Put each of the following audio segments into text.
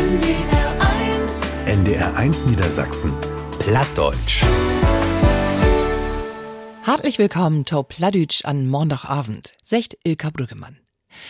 NDR 1. NDR 1 Niedersachsen. Plattdeutsch. Hartlich willkommen to Plattdeutsch an Montagabend, secht Ilka Brüggemann.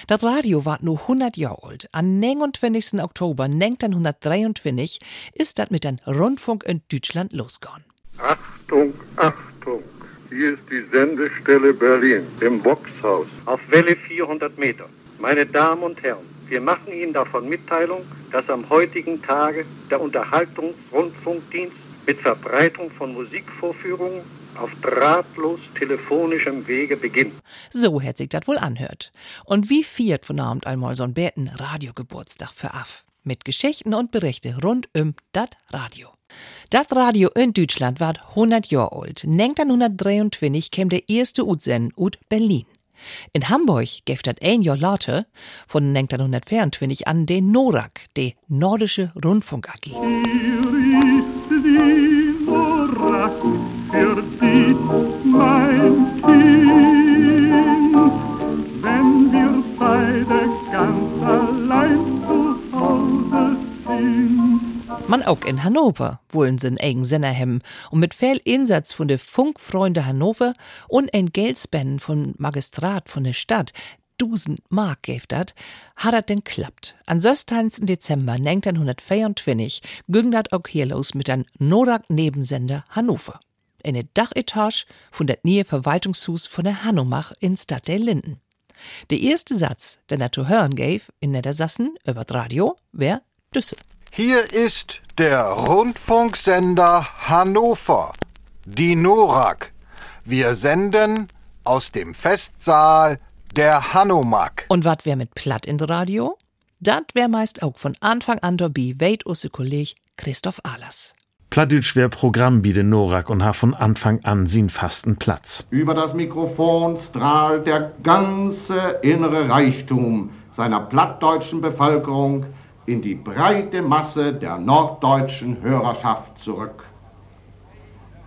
Das Radio war nur 100 Jahre alt. Am 29. Oktober 1923 ist das mit dem Rundfunk in Deutschland losgegangen. Achtung, Achtung! Hier ist die Sendestelle Berlin im Boxhaus auf Welle 400 Meter. Meine Damen und Herren, wir machen Ihnen davon Mitteilung, dass am heutigen Tage der Unterhaltungsrundfunkdienst mit Verbreitung von Musikvorführungen auf drahtlos telefonischem Wege beginnt. So hätt sich das wohl anhört. Und wie viert von Abend einmal so'n Bärten Radiogeburtstag für af. Mit Geschichten und Berichte rund um dat Radio. Dat Radio in Deutschland war 100 Jahre alt. 1923 kam der erste Utsend ut Berlin. In Hamburg gäft dat ein Jahr later, von 1924 an, den NORAK, die Nordische Rundfunk AG. für dich, mein Kind, Man auch in Hannover wollen sie einen eigen Sender haben und mit viel Einsatz von de Funkfreunde Hannover und ein Geldspenden vom Magistrat von der Stadt, 1000 Mark gäf dat, hat dat denn klappt. An 16. Dezember 1924 ging dat auch hier los mit einem Norak-Nebensender Hannover. In der Dachetage von der Nähe Verwaltungshus von der Hanomach in Stadt der Linden. Der erste Satz, der er zu hören gave in Niedersassen über das Radio, wär Düsse. Hier ist der Rundfunksender Hannover, die NORAK. Wir senden aus dem Festsaal der Hanomag. Und wat wär mit Platt in Radio? Dat wär meist auch von Anfang an dabei, weit usse Kolleg Christoph Ahlers. Plattdeutsch wär Programm biete Norak und ha von Anfang an sin fasten Platz. Über das Mikrofon strahlt der ganze innere Reichtum seiner plattdeutschen Bevölkerung in die breite Masse der norddeutschen Hörerschaft zurück.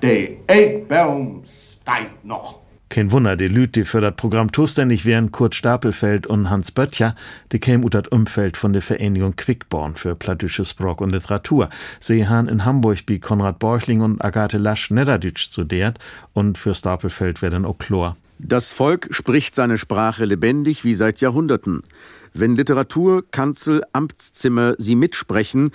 Der Eckbaum steigt noch. Kein Wunder, die Lüt, die für das Programm zuständig wären, Kurt Stapelfeld und Hans Böttcher, die kämen ut das Umfeld von der Vereinigung Quickborn für plattdütsche Sprach und Literatur. Sie han in Hamburg wie Konrad Borchling und Agathe Lasch Niederdütsch studiert und für Stapelfeld werden auch Chlor. Das Volk spricht seine Sprache lebendig wie seit Jahrhunderten. Wenn Literatur, Kanzel, Amtszimmer sie mitsprechen,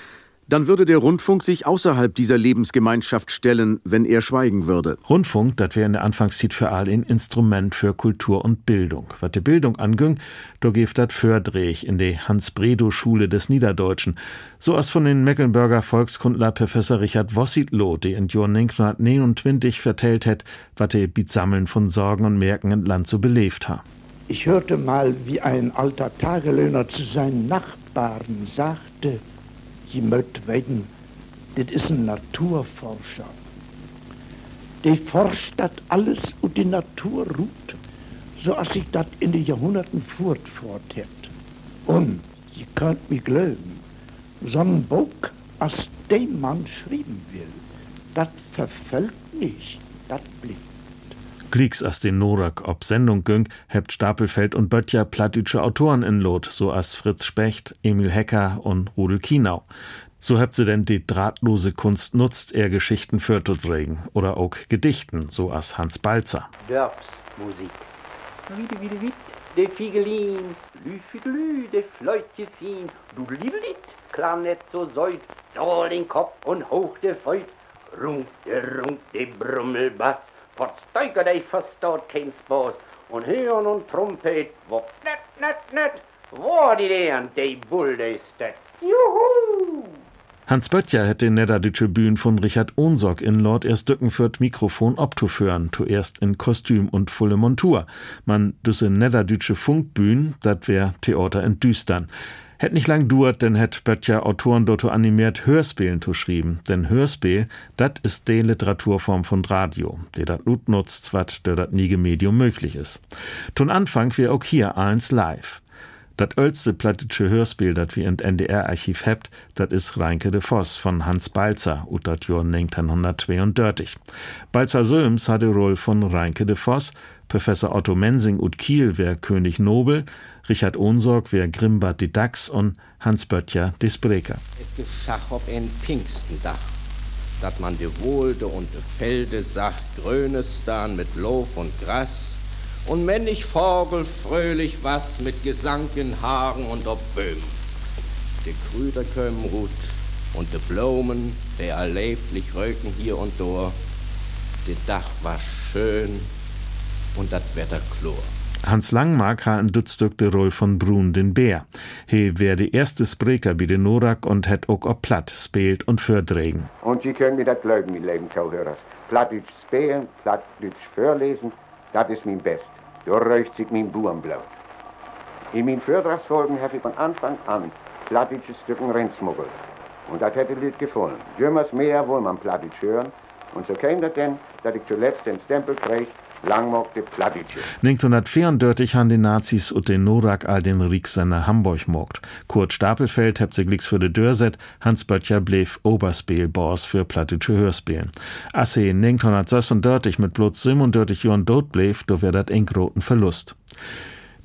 dann würde der Rundfunk sich außerhalb dieser Lebensgemeinschaft stellen, wenn er schweigen würde. Rundfunk, das wäre in der Anfangszeit für all ein Instrument für Kultur und Bildung. Was die Bildung anging, da gibt das Fördrech in die Hans-Bredow-Schule des Niederdeutschen. So als von den Mecklenburger Volkskundler Professor Richard Wossitloh, die in Jahr 1929 vertellt hat, was die Beatsammeln von Sorgen und Merken im Land so belebt hat. Ich hörte mal, wie ein alter Tagelöhner zu seinen Nachbarn sagte, je mögt weten, das ist ein Naturforscher. Der forscht das alles und die Natur ruht, so als sich das in den Jahrhunderten fortfort hat. Und, ihr könnt mir glauben, so ein Buch, als dem Mann schreiben will, das verfällt nicht, das bleibt. Glicks as den Norak ob Sendung güng, hebt Stapelfeld und Böttcher plattdütsche Autoren in Lot, so as Fritz Specht, Emil Hecker und Rudel Kienau. So hebt sie denn die drahtlose Kunst nutzt, er Geschichten für regen oder auch Gedichten, so as Hans Balzer. Dörfsmusik. Wiede, wiede, wied, de Figelin, lü, fidelü, de Fleutchen, du liebelit, Klarnet so säut, doll den Kopf und hoch de Feut, runk, de runk, de Brummelbass, Versteiger dich verstaut kein Spaß. Und Hirn und Trompet, wo net, net, net, wo die deren, de Bull ist das. Juhu! Hans Böttcher hätte in der deutsche Bühne von Richard Ohnsorg in Lord erst Dückenfürth Mikrofon abzuführen, zuerst in Kostüm und volle Montur. Man düsse niederdeutsche Funkbühn, dat wär Theater in Düstern. Hätt nicht lang duert, denn hätt Böttcher Autoren dort animiert Hörspielen zu schrieben. Denn Hörspiel, dat ist de Literaturform von Radio, der dat Lut nutzt, wat der dat nie Medium möglich ist. Ton Anfang wär auch hier eins live. Das älteste plattische Hörspiel, das wir in NDR-Archiv habt, das ist Reinke de Voss von Hans Balzer, ut das Jahr 1932. Balzer Söms hatte Roll von Reinke de Voss, Professor Otto Mensing ut Kiel wär König Nobel, Richard Ohnsorg wär Grimbart die Dachs und Hans Böttcher die Spreker. Es geschach ob ein Pfingstendach, dat man de Wohlde und de Felde sagt, grünes dann mit Lof und Gras, und männig Vogel fröhlich was mit Gesang in Haaren und ob Böhm. De Krüder kömmen Rut und de Blumen, der erleblich röken hier und dort. De Dach war schön und dat Wetter chlor. Hans Langmark ha ein Dutzstück de Roll von Brun den Bär. He wär de erste Spreker wie de Norak und het ook op platt spielt und fördregen. Und Sie können mir das glauben, mein lieben Zuhörers. Plattdeutsch spielen, Plattdeutsch vorlesen, das ist mein Best. Da räucht sich mein Burenblaut. In meinen Vortragsfolgen habe ich von Anfang an plattdeutsche Stücken Rennsmuggel. Und das hätte Lied gefallen. Jümmers mehr wohl man Plattdeutsch hören. Und so käme das denn, dass ich zuletzt den Stempel krieg, Langmock de Plattdeutsche. 1934 han die Nazis und den Norak all den Rieksender Hamburg mogt. Kurt Stapelfeld hebt sich für de Dörset, Hans Böttcher bleef Oberspielboss für plattische Hörspielen. Asse 1936 mit bloß 37 Jahren dort bleef, do wär dat eng groten Verlust.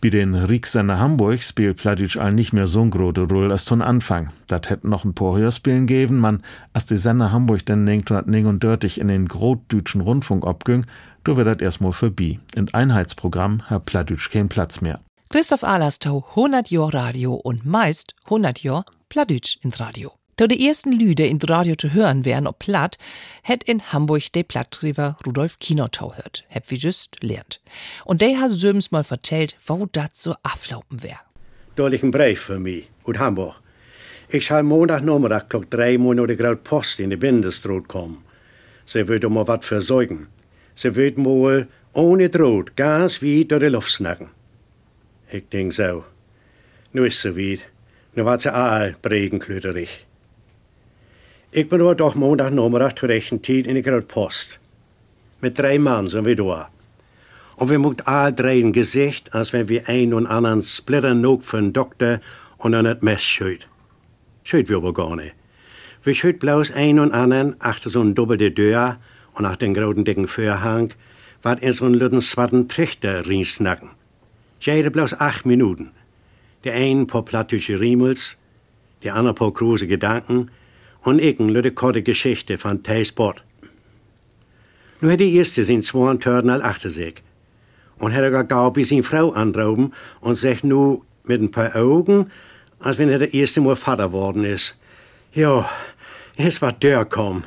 Bei den Rieksender Hamburg spielt Plattdeutsch all nicht mehr so'n grote Rolle als zum Anfang. Dat hätten noch ein paar Hörspielen geben, man, als die Sender Hamburg dann 1939 in den Grotdütschen Rundfunk abging, do wär dat erstmal vorbei. In Einheitsprogramm hat Plattdeutsch keinen Platz mehr. Christoph Alerstau, 100 Jahr Radio und meist 100 Jahr Plattdeutsch ins Radio. Da die ersten Lüde in Radio zu hören wären ob platt, hätt in Hamburg de Plattdriver Rudolf Kinotau hört, hätt wie just lernt. Und der hat Söms mal vertellt, wo dat so aflaufen wär. Da liegt ein Brief für mich, aus Hamburg. Ich soll Montagnachmittag klock drei der Graut Post in die Bindestraat kommen. Sie wird mal wat versorgen. Sie wird mal ohne Droht ganz wie durch die Luft snacken. Ich denk so. Nu ist sie weit. Nu wat sie all bregenklüterig. Ich bin aber doch Montagnachmittag zur rechten Zeit in die Graut Post. Mit drei Mann sind wir da. Und wir muckt all drei ein Gesicht, als wenn wir ein und anderen splitter nog für einen Doktor und an das Mess schüt. Schüt wir aber gar nicht. Wir schüt bloß ein und anderen achter so ein doppelte Tür und nach den großen dicken Vorhang, wat in so einen lütten swarten Trichter rinsnacken. Jede bloß acht Minuten. Der ein paar plattdeutsche Riemels, der andere paar große Gedanken und ich eine lütte korte Geschichte von T-Sport. Nu hat die erste sin zwei Törden al achter sich. Und er gar gau bis sin Frau anrauben und sagt nu mit ein paar Augen, als wenn er der erste Mal Vater worden ist. Ja, es war der komm.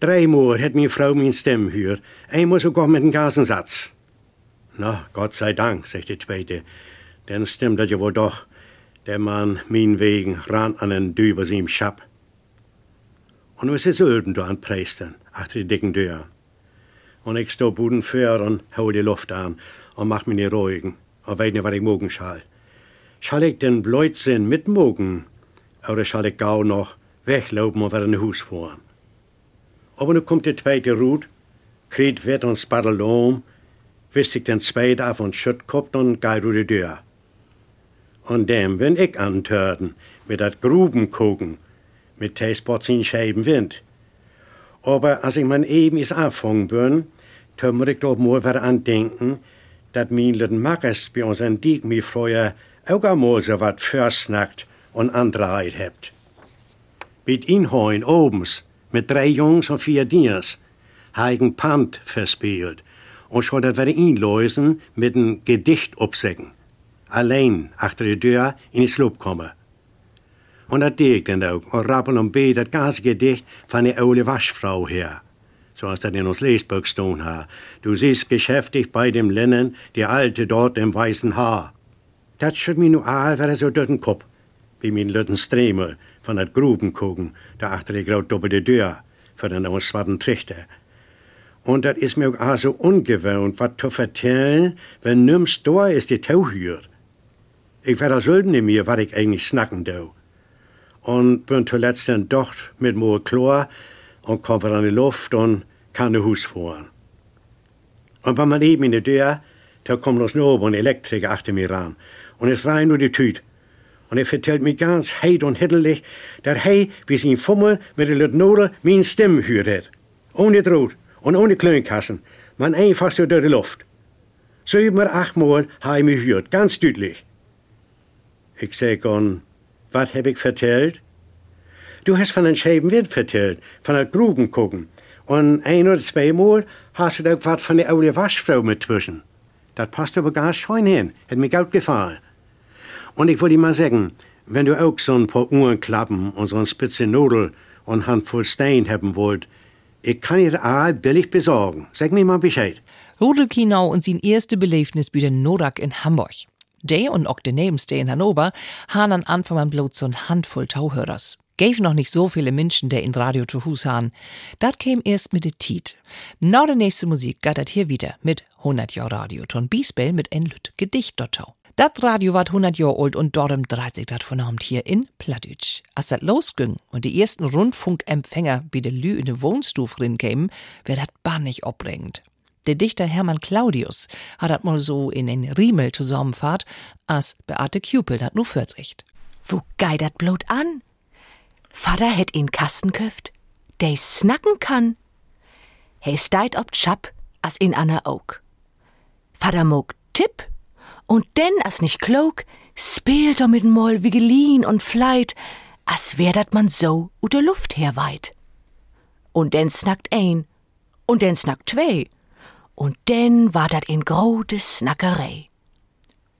Dreimal hat meine Frau min Stimme gehört, einmal sogar mit einem Gasensatz. Na, Gott sei Dank, sagt die zweite, denn stimmt das ja wohl doch. Der Mann, min wegen, ran an den Düber ihm Schab. Und nu ist Ölben da an Preistern, achter die dicken Tür. Und ich sto Buden für und hol die Luft an und mach mich nicht ruhigen und weiß nicht, was ich mogen schall. Schall ich den Blödsinn mitmogen oder schall ich gau noch weglaufen und wieder in Hus fahren? Aber nu kommt die zweite Rut, kriegt wird und spaddelt um, wisst ich den zweiten auf und schütt koppt und gei durch die Tür. Und dem bin ich antörden, mit dat Gruben gucken, mit T-Spots in Scheiben Wind. Aber als ich mein eben is anfangen bin, tun ich doch mal wieder an denken, dat mein lüden Mackers bei uns an Diek mi früher auch einmal so wat versnackt und andreheit hebt. Mit Inhoin obens, mit drei Jungs und vier Diers, heigen Pant verspielt und schon dat wir inlösen mit n Gedicht obsägen. Allein achter die Tür in die Sloop kommen. Und dat deed ik dan ook. Und rappel en beet dat ganze Gedicht von der oude Waschfrau her. Zoals dat in ons Leesbuch stond ha. Du siehst geschäftig bei dem Linnen, die Alte dort im weißen Haar. Dat schütt mir nu all wieder so durch den Kopf, wie min lütten Stremel von dat Grubenkuchen, da achter die graut doppelte Tür, für den aus svarten Trichter. Und dat is mir auch so ungewohnt, wat zu vertellen, wenn nimm's da ist die Tauhür. Ich werde selten in mir, wat ich eigentlich snacken do und bin zuletzt dann doch mit more Chlor und komme in die Luft und kann in Haus fahren. Und wenn man eben in die Tür, da kommt noch noch ein Elektriker achter mir ran. und es rein nur die Tüt. Und er vertellt mir ganz heit und hittelig, dass er wie sein Fummel mit der Lutnodel mein Stimme hört. Ohne Droht und ohne Klönkassen, man einfach so durch die Luft. Sieben, achtmal habe ich mich gehört, ganz deutlich. Ich sag on, was hab ich vertellt? Du hast von einem schäben Wind vertellt, von der Gruben gucken. Und ein oder zweimal hast du auch was von der alte Waschfrau mit zwischen. Das passt aber ganz schön hin, hat mir gut gefallen. Und ich wollte mal sagen, wenn du auch so ein paar Uhrenklappen und so eine spitze Nudel und Handvoll Stein haben wollt, ich kann ihr all billig besorgen. Sag mir mal Bescheid. Rudel Kinau und sein erste Beleifnis bei den Norak in Hamburg. Der und auch der Nebenste in Hannover han an Anfang an bloß so ein Handvoll Tauhörers. Gäf noch nicht so viele Menschen, der in Radio zu Hus han. Dat käm erst mit de Tiet. Na der nächste Musik gattert hier wieder mit 100 Jahr Radio ton Biesbell mit en Lüt Gedicht dottau. Dat Radio ward 100 Jahre alt und dorem dreht sich dat von Abend hier in Plattdeutsch. Als dat losging und die ersten Rundfunkempfänger bei de Lü in de Wohnstuf kämen, wär dat bannig opregend. Der Dichter Hermann Claudius hat dat mal so in en Riemel zusammenfahrt, as Beate Cupel dat nu fördricht. Wo gei dat blot an? Vater het in Kasten köft, der snacken kann. He steit ob Chap as in Anna Oak. Vater mog Tipp und denn as nicht klug, spielt er mit Moll wie gelien und fleit, as wär dat man so u der Luft her weit. Und denn snackt ein, und denn snackt zwei, und denn war dat in grode Snackerei.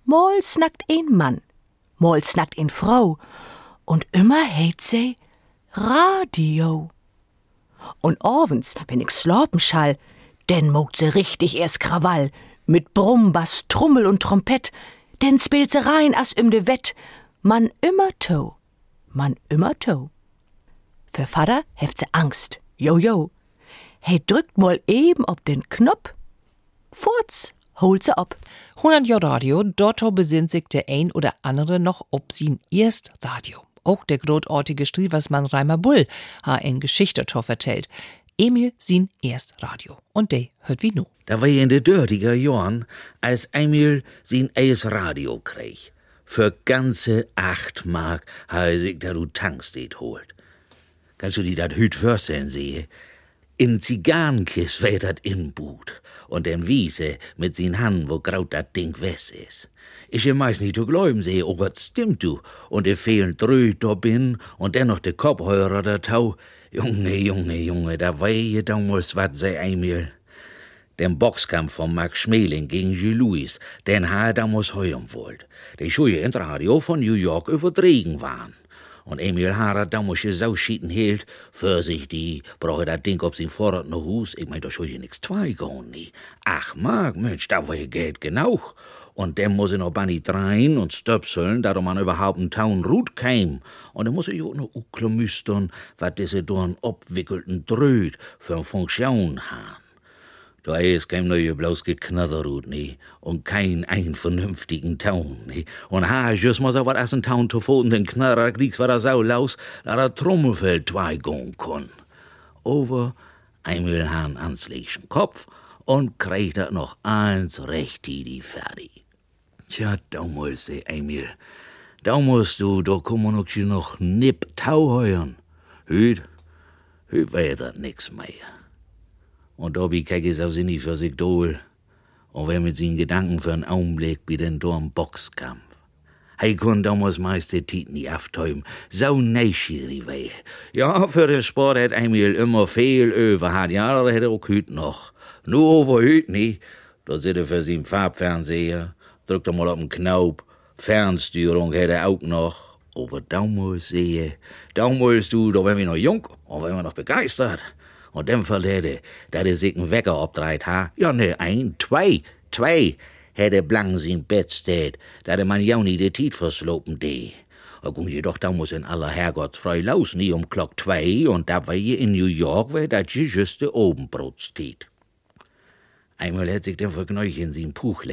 Moll snackt ein Mann, Moll snackt ein Frau, und immer heit sie Radio. Und abends, wenn ich slopen schall, denn mogt sie richtig erst Krawall, mit Brummbass, Trummel und Trompett, denn rein as im de Wett, man immer to, man immer to. Für Vater heft sie Angst, jo jo. He drückt mal eben ob den Knopf, furz, holt sie ab. 100 Jahr Radio, dort besinnt sich der ein oder andere noch ob sin erst Radio. Auch der großartige Strieversmann Reimer Bull ha en Geschichte to. Emil sin erst Radio. Und de hört wie nu. Da war in de dörtiger Jahren, als Emil sin eis Radio krieg. Für ganze acht Mark ha sich da du Tankstedt holt. Kannst du die dat hüt vorstellen sehe? In Zigarrenkist wär dat Inbut und den Wiese mit sin Hand, wo graut dat Ding wes is. Ich meist nicht zu glauben sehe, oh Gott, stimmt du, und de fehlen drü da bin und dennoch de Kopfhörer da tau. Junge, Junge, Junge, da wei je damals wat sei Emil. Den Boxkampf von Max Schmeling gegen Gilles Louis, den ha er damals heuern wollt. Die Schuhe in Radio von New York übertrieben waren. Und Emil Harrer damals so schieten hielt, für sich die, brauche dat Ding ob sie vorrat no Hus, ich mein, da schul je nix zwei gehen, nie. Ach, Mark, Mensch, da war ihr Geld genug. Und dem muss ich noch Bunny drein und stöpseln, darum man überhaupt einen Town Rut käm. Und dann muss ich auch noch uklemüstern, wat diese dorn obwickelten Dröt für eine Funktion haben. Da ist kein neue bloß geknatterut, nie, und kein ein vernünftigen Town, nie. Und ha, just mal so wat as ein Town zu foten, den Knarrer kriegst, war er sau laus, da der Trommelfeld zwei gehen kann. Over einmal Hahn ans Kopf und kriegt er noch eins recht die fertig. Tja, da muss Emil. Da musst du, da kommen noch noch nipp Tau heuern. Hüt, hüt dat nix mehr. Und da bi is auch nie für sich dohl. Und wer mit sin Gedanken für einen Augenblick bi den dorm Boxkampf. Hei kun damals meist de Tiet nie aftäumen. So neugierig wär. Ja, für den Sport hat Emil immer viel über hat. Ja, da hätte auch hüt noch. Nur over hüt nie. Da sit er für sin Farbfernseher drückt er mal auf den Knopf. Fernsteuerung hätte er auch noch. Aber damals sehe, damals du, da waren wir noch jung und waren wir noch begeistert. Und dem Fall hätte, da der sich einen Wecker obdreht ha, ja ne, ein, zwei, zwei, hätte blank sin Bett steht, da der man ja nie de Tiet verslopen de. Und jedoch da muss in aller Herrgottsfrei laus nie um Glock zwei und da war je in New York, wär dat juste Obenbrotstiet. Einmal hätt sich der Vergneuch in sin Puch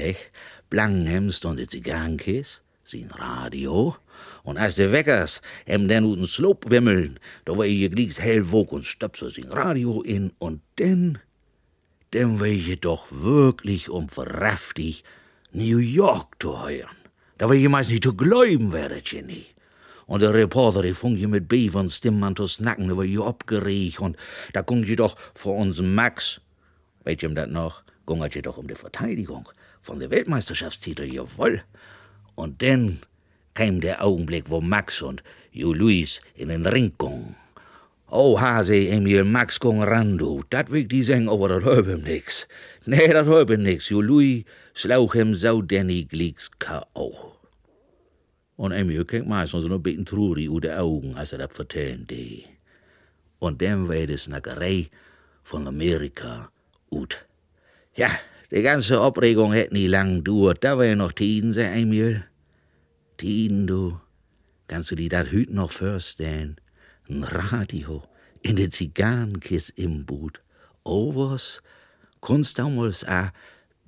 lech, Blankenhem stond de Zigarrenkis, sin Radio, und als de Weckers hem den uten Sloop wimmeln, da war je glieks hell wog und stöpsel sin Radio in, und denn, denn war je doch wirklich um verraftig New York zu heuern. Da war jemals nicht zu glauben, wäre Jenny. Und der Reporter, die fing mit Bevern Stimmen zu snacken, der war je abgeregt. Und da ging je doch vor unserem Max, weißt ihr das noch, ging je doch um die Verteidigung von der Weltmeisterschaftstitel, jawohl. Und dann kam der Augenblick, wo Max und Jo Luis in den Ring gingen. Oh, Hase, Emil, Max gong randu, dat wikt die zeng over dat heup hem nix. Nee, dat heup hem nix, Jo Louis slauch hem zo Danny Gleeks K.O. Und Emil kijkt meistens een beetje treurig uit de Augen, als er dat vertellen deed. Und dann war die Snackerei von Amerika ut. Ja, die ganze Aufregung hätte nie lang dauert. Da war ja noch Tiden, sag Emil. Tiden, du. Kannst du dir dat hüt noch vorstellen? Ein Radio in de Zigarrenkis im Boot. Was, kunst damals a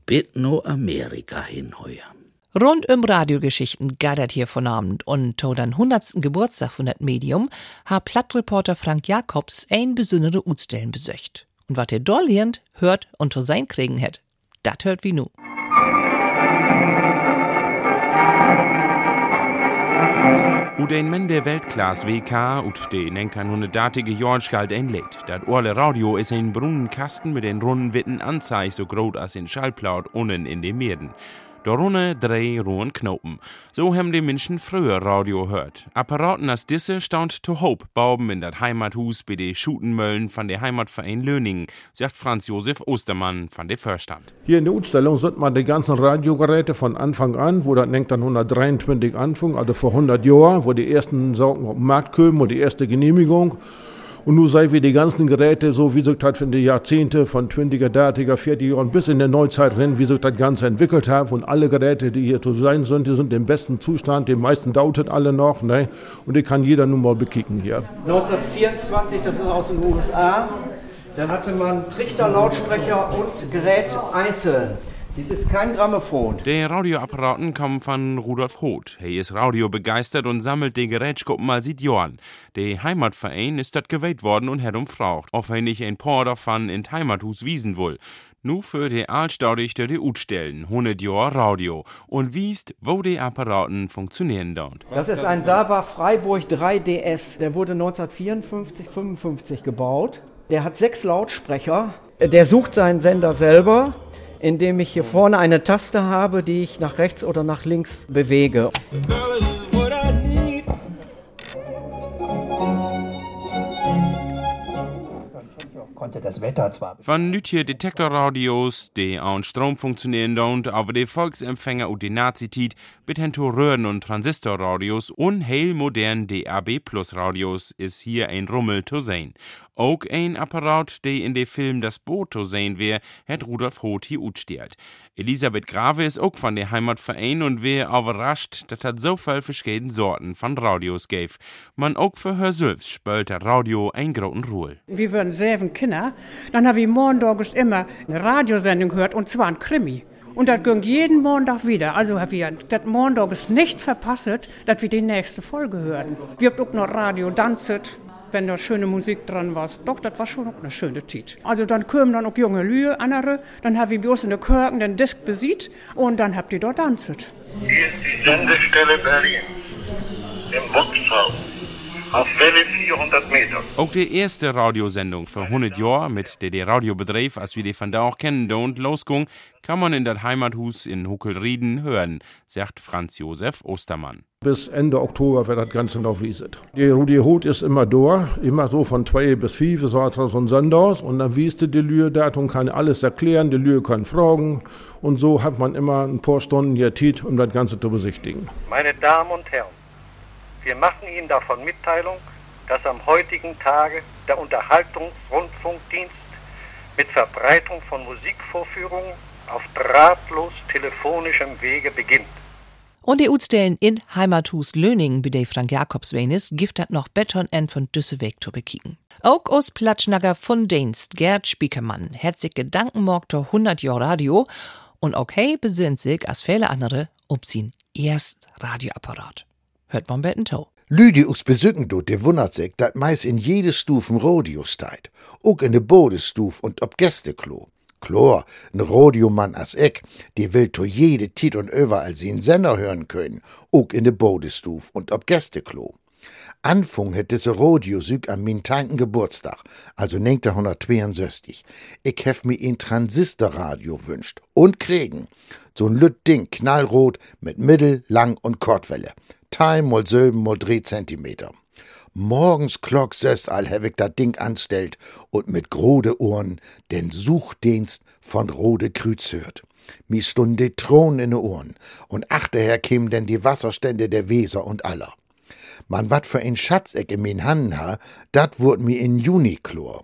bit no Amerika hinheuern. Rund um Radiogeschichten gattert hier von Abend und to den 100. Geburtstag von dat Medium ha Plattreporter Frank Jakobs ein besondere Utstellen besöcht. Und wat er doll hört und to sein kriegen het, dat hört wie nu. U den Mende Weltklasse WK ut de 1900-datige George galt Lied. Dat Orle Radio is ein Brunnenkasten mit den runden Witten Anzeig so groß als in Schallplaut unten in den Meeren. Darunter drei rohen Knoten. So haben die Menschen früher Radio hört. Apparaten als diese staunt to Hope bauben in dat Heimathus bei de Schutenmöllen von der Heimatverein Löningen, sagt Franz Josef Ostermann von der Vorstand. Hier in der Ausstellung sind mal die ganzen Radiogeräte von Anfang an, wo das denkt dann 123 anfing, also vor 100 Jahren, wo die ersten Sorgen auf den Markt kamen und die erste Genehmigung. Und nun sei wie die ganzen Geräte, so wie sich das für die Jahrzehnte von 20er, 30er, 40er Jahren bis in der Neuzeit rennen, wie sich das Ganze entwickelt hat. Und alle Geräte, die hier zu sein sind, die sind im besten Zustand. Die meisten dauert alle noch. Ne? Und die kann jeder nun mal bekicken hier. 1924, das ist aus den USA. Da hatte man Trichter, Lautsprecher und Gerät einzeln. Dies ist kein Grammophon. Der Radioapparaten kommen von Rudolf Hoth. Er ist radiobegeistert und sammelt die Gerätschkuppen mal seit Jahren. Der Heimatverein ist dort gewählt worden und hat umfragt, ob er nicht ein paar davon in Heimathus wiesen will. Nu für die Altstaudig die Utstellen, 100 Jahre Radio und wiest, wo die Apparaten funktionieren dort. Das ist ein Sava Freiburg 3DS. Der wurde 1954, 55 gebaut. Der hat sechs Lautsprecher. Der sucht seinen Sender selber indem ich hier vorne eine Taste habe, die ich nach rechts oder nach links bewege. Konnte das Wetter zwar. Von nütje Detektorradios, die an Strom funktionieren und aber die Volksempfänger und die Nazitit, mit Röhren und Transistorradios und heil modernen DAB Plus Radios ist hier ein Rummel zu sehen. Auch ein Apparat, der in dem Film Das Boot zu sehen wär, hat Rudolf Hoth hier utstellt. Elisabeth Grave ist auch von der Heimatverein und wär überrascht, dass hat so viel verschiedene Sorten von Radios gäf. Man auch für her selbst spielt der Radio ein großen Ruhe. Wir würden Kinder, dann habe ich morgens immer eine Radiosendung gehört und zwar ein Krimi. Und das ging jeden Montag wieder. Also haben wir das Montag nicht verpasst, dass wir die nächste Folge hören. Wir haben auch noch Radio Danzit, wenn da schöne Musik dran war. Doch, das war schon auch eine schöne Zeit. Also dann kamen dann auch junge Lühe, andere. Dann haben wir bloß in der Kirchen den Disk besiegt und dann habt ihr dort Danzit. Hier ist die Sendestelle Berlin. Im Boxhaus. Auf Welle 400 Meter. Auch die erste Radiosendung für 100 Jahre mit der der Radiobetrieb, als wir die von da auch kennen, und losging, kann man in das Heimathus in Huckelrieden hören, sagt Franz Josef Ostermann. Bis Ende Oktober wird das Ganze noch wieset. Die Rudi Hut ist immer da, immer so von zwei bis fünf, so hat er so ein Senders und dann wieste die Lühe dort und kann alles erklären, die Lühe kann fragen und so hat man immer ein paar Stunden hier Zeit, um das Ganze zu besichtigen. Meine Damen und Herren, wir machen Ihnen davon Mitteilung, dass am heutigen Tage der Unterhaltungsrundfunkdienst mit Verbreitung von Musikvorführungen auf drahtlos telefonischem Wege beginnt. Und die Utstellen in Heimathus Löningen, bei der Frank Jakobs Wenis, gift hat noch Beton en von Düsseweg zu bekicken. Auch aus Platschnager von Dienst, Gerd Spiekermann, hat sich Gedanken morgt 100 Jahre Radio und auch hey besinnt sich als viele andere ob sin erst Radioapparat. Hört man betten Tau. Lüdi us besücken du, de wundert sich, dat meist in jede Stufen Radio steit. Ook in de Bodestuf und ob Gästeklo. Klar, ein Radiomann as ich, die will to jede Tit und überall sie Sender hören können, auch in de Bodestuf und ob Gästeklo. Anfang hätte se Radiosüg am min teinten Geburtstag, also 1962. Ich hef mir ein Transistorradio wünscht und kriegen. So'n lütt Ding, knallrot, mit Mittel-, Lang- und Kurzwelle. Time mal Silben mal Drehzentimeter. Morgens klock sös all ich dat Ding anstellt und mit grode Ohren den Suchdienst von Rode Krüz hört. Mi stunde Thron in de Ohren und achterher kämen denn die Wasserstände der Weser und aller. Man wat für ein Schatzeck in min ha, dat wurd mi in Juni chlor.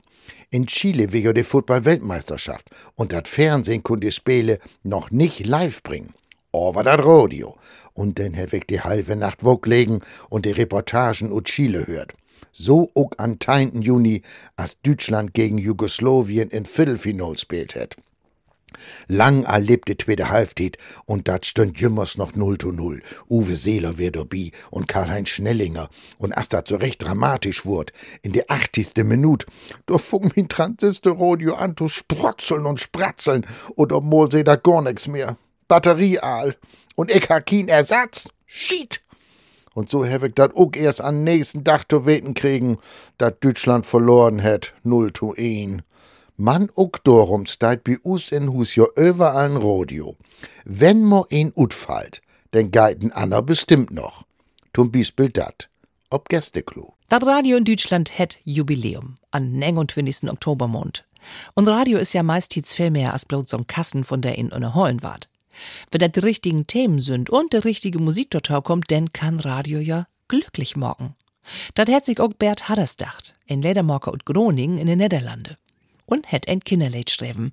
In Chile wegen der Football-Weltmeisterschaft und dat Fernsehen kun die Spiele noch nicht live bringen. Aber dat Radio. Und dann hab ich die halbe Nacht woglegen und die Reportagen ut Chile hört. So auch an 10. Juni, als Deutschland gegen Jugoslawien in Viertelfinal spielt hat. Lang erlebt die zweite Halbzeit und dat stünd jümmers noch 0 zu 0. Uwe Seeler wär dabei und Karl-Heinz Schnellinger. Und as dat so recht dramatisch wurd, in der 80. Minute, da fung min Transistorradio an zu sprotzeln und spratzeln und obwohl se dat gar nix mehr. Batterie all. Und ich ha kein Ersatz. Shit! Und so hab ich dat auch erst am nächsten Tag zu weten kriegen, dat Deutschland verloren hat, 0 zu 1. Man ook darum steit bi us in Hus jo überall Radio. Wenn mo een utfallt, denn geiten ander bestimmt noch. Zum Beispiel dat. Ob Gästeklo. Das Radio in Deutschland hat Jubiläum an 29. Oktobermond. Und Radio ist ja meistens viel mehr als bloß so ein Kassen, von der in eine Hollen wart. Wenn das die richtigen Themen sind und die richtige Musik dort kommt, dann kann Radio ja glücklich morgen. Das hat sich auch Bert Hadders dacht, in Ledermarker und Groningen in den Niederlande. Und hat ein Kinderleid schreiben.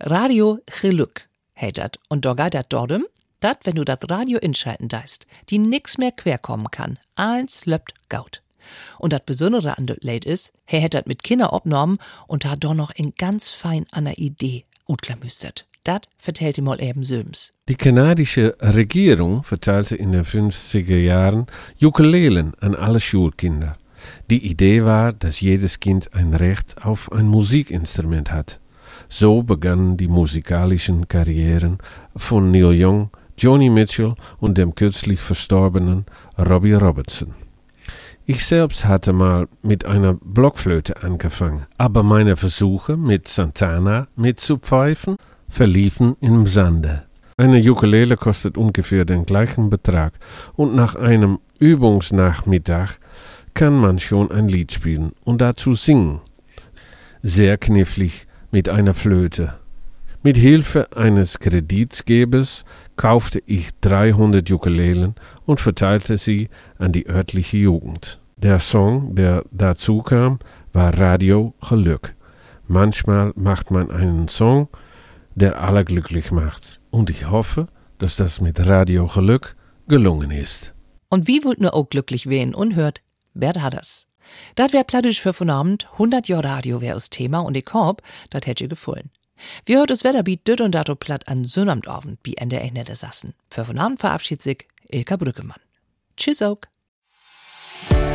Radio Geluk heißt dat. Und da geht dat dordem, dat, wenn du dat Radio inschalten deist, die nix mehr querkommen kann. Eins löppt gaut. Und das Besondere an det Lied ist, er hätt dat mit Kinder obnommen und hat doch noch in ganz fein der Idee utklamüstert. Dat vertellt ihm mal eben Söms. Die kanadische Regierung verteilte in den 50er Jahren Ukulelen an alle Schulkinder. Die Idee war, dass jedes Kind ein Recht auf ein Musikinstrument hat. So begannen die musikalischen Karrieren von Neil Young, Joni Mitchell und dem kürzlich verstorbenen Robbie Robertson. Ich selbst hatte mal mit einer Blockflöte angefangen, aber meine Versuche mit Santana mitzupfeifen verliefen im Sande. Eine Ukulele kostet ungefähr den gleichen Betrag und nach einem Übungsnachmittag kann man schon ein Lied spielen und dazu singen. Sehr knifflig mit einer Flöte. Mit Hilfe eines Kreditgebers kaufte ich 300 Ukulelen und verteilte sie an die örtliche Jugend. Der Song, der dazu kam, war Radio Geluk. Manchmal macht man einen Song, der alle glücklich macht. Und ich hoffe, dass das mit Radio Geluk gelungen ist. Und wie wollt nur auch glücklich wehen und hört, Bert Hadders. Dat wär plattisch für von Abend, 100 Jahr Radio wär aus Thema und ich hopp, dat hätt ihr gefallen. Wir hört es Wetter wie düt und dato platt an Sonnabendabend, wie Ende Ende der Sassen. Für von Abend verabschiedet sich Ilka Brückemann. Tschüss auch.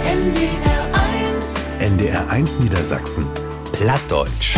NDR 1 NDR 1 Niedersachsen Plattdeutsch